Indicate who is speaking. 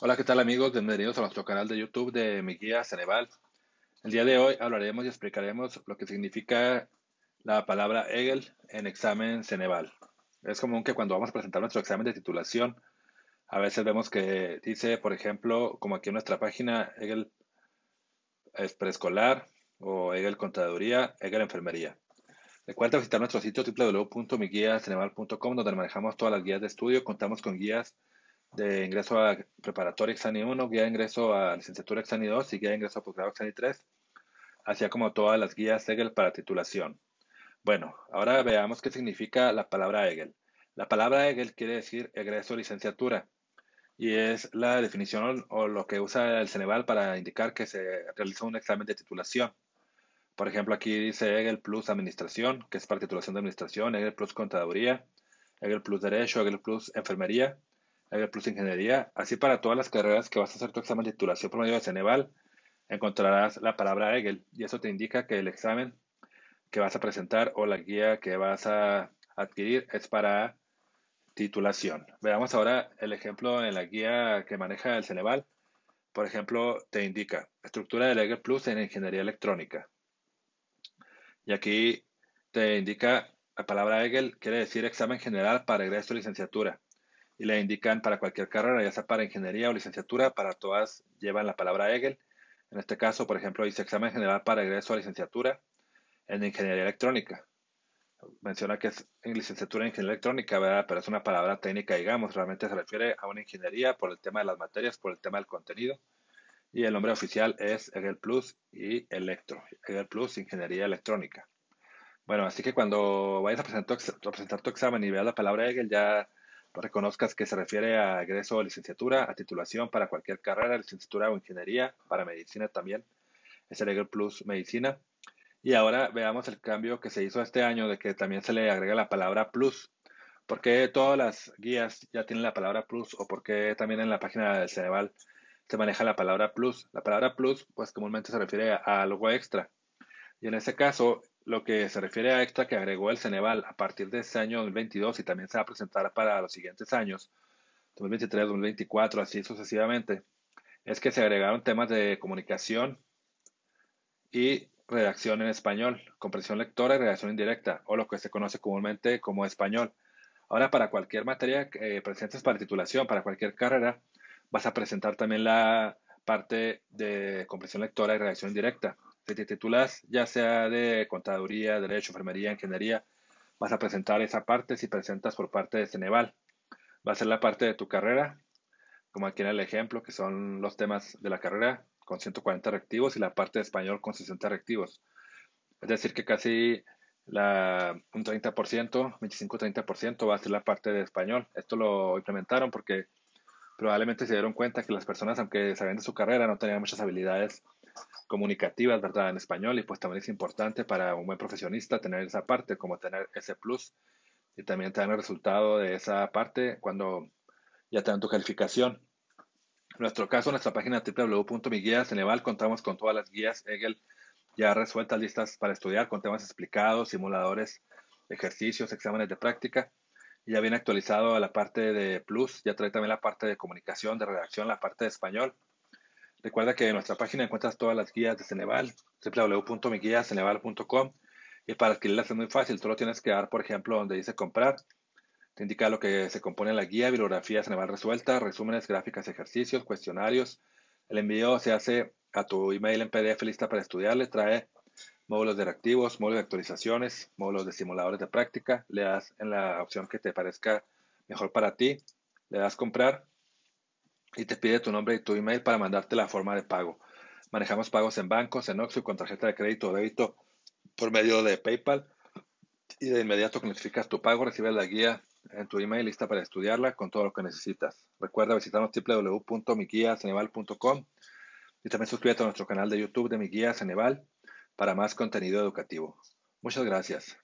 Speaker 1: Hola, ¿qué tal amigos? Bienvenidos a nuestro canal de YouTube de Mi Guía Ceneval. El día de hoy hablaremos y explicaremos lo que significa la palabra Hegel en examen Ceneval. Es común que cuando vamos a presentar nuestro examen de titulación, a veces vemos que dice, por ejemplo, como aquí en nuestra página, Hegel es preescolar o Hegel Contaduría, Hegel Enfermería. Recuerda visitar nuestro sitio www.miguiaceneval.com donde manejamos todas las guías de estudio. Contamos con guías de ingreso a preparatoria Exani 1, guía de ingreso a licenciatura Exani 2 y guía de ingreso a posgrado Exani 3, así como todas las guías EGEL para titulación. Bueno, ahora veamos qué significa la palabra EGEL. La palabra EGEL quiere decir egreso licenciatura y es la definición o lo que usa el Ceneval para indicar que se realizó un examen de titulación. Por ejemplo, aquí dice EGEL Plus Administración, que es para titulación de Administración, EGEL Plus Contaduría, EGEL Plus Derecho, EGEL Plus Enfermería, EGEL Plus Ingeniería. Así para todas las carreras que vas a hacer tu examen de titulación por medio de Ceneval, encontrarás la palabra EGEL y eso te indica que el examen que vas a presentar o la guía que vas a adquirir es para titulación. Veamos ahora el ejemplo en la guía que maneja el Ceneval. Por ejemplo, te indica estructura del EGEL Plus en ingeniería electrónica. Y aquí te indica la palabra EGEL, quiere decir examen general para egreso licenciatura y le indican para cualquier carrera, ya sea para ingeniería o licenciatura, para todas llevan la palabra EGEL. En este caso, por ejemplo, dice examen general para egreso a licenciatura en ingeniería electrónica. Menciona que es en licenciatura en ingeniería electrónica, ¿verdad? pero es una palabra técnica, digamos, realmente se refiere a una ingeniería por el tema de las materias, por el tema del contenido. Y el nombre oficial es EGEL Plus y Electro, EGEL Plus Ingeniería Electrónica. Bueno, así que cuando vayas a presentar tu examen y veas la palabra EGEL, ya reconozcas que se refiere a egreso a licenciatura, a titulación para cualquier carrera, licenciatura o ingeniería, para medicina también, es el EGEL Plus Medicina. Y ahora veamos el cambio que se hizo este año de que también se le agrega la palabra plus. ¿Por qué todas las guías ya tienen la palabra plus o por qué también en la página del Ceneval se maneja la palabra plus? La palabra plus pues comúnmente se refiere a algo extra. Y en ese caso, lo que se refiere a extra que agregó el Ceneval a partir de este año 2022 y también se va a presentar para los siguientes años, 2023, 2024, así sucesivamente, es que se agregaron temas de comunicación y redacción en español, comprensión lectora y redacción indirecta, o lo que se conoce comúnmente como español. Ahora, para cualquier materia que presentes para titulación, para cualquier carrera, vas a presentar también la parte de comprensión lectora y redacción indirecta te titulas, ya sea de contaduría, derecho, enfermería, ingeniería, vas a presentar esa parte si presentas por parte de Ceneval. Va a ser la parte de tu carrera, como aquí en el ejemplo, que son los temas de la carrera con 140 reactivos y la parte de español con 60 reactivos. Es decir, que casi la, un 30%, 25-30% va a ser la parte de español. Esto lo implementaron porque probablemente se dieron cuenta que las personas, aunque sabían de su carrera, no tenían muchas habilidades comunicativas, ¿verdad? En español y pues también es importante para un buen profesionista tener esa parte, como tener ese plus y también tener el resultado de esa parte cuando ya tengan tu calificación. En nuestro caso, en nuestra página www.miguiaseneval contamos con todas las guías EGEL ya resueltas, listas para estudiar, con temas explicados, simuladores, ejercicios, exámenes de práctica. Y ya viene actualizado a la parte de Plus, ya trae también la parte de comunicación, de redacción, la parte de español. Recuerda que en nuestra página encuentras todas las guías de Ceneval, www.miguiaceneval.com y para adquirirlas es muy fácil, solo tienes que dar, por ejemplo, donde dice comprar, te indica lo que se compone la guía, bibliografía Ceneval resuelta, resúmenes, gráficas, ejercicios, cuestionarios. El envío se hace a tu email en PDF lista para estudiarle, trae módulos de reactivos, módulos de actualizaciones, módulos de simuladores de práctica, le das en la opción que te parezca mejor para ti, le das comprar y te pide tu nombre y tu email para mandarte la forma de pago. Manejamos pagos en bancos, en Oxxo con tarjeta de crédito o débito por medio de PayPal y de inmediato notificas tu pago recibes la guía en tu email lista para estudiarla con todo lo que necesitas. Recuerda visitarnos www.miguiaceneval.com y también suscríbete a nuestro canal de YouTube de Mi Ceneval para más contenido educativo. Muchas gracias.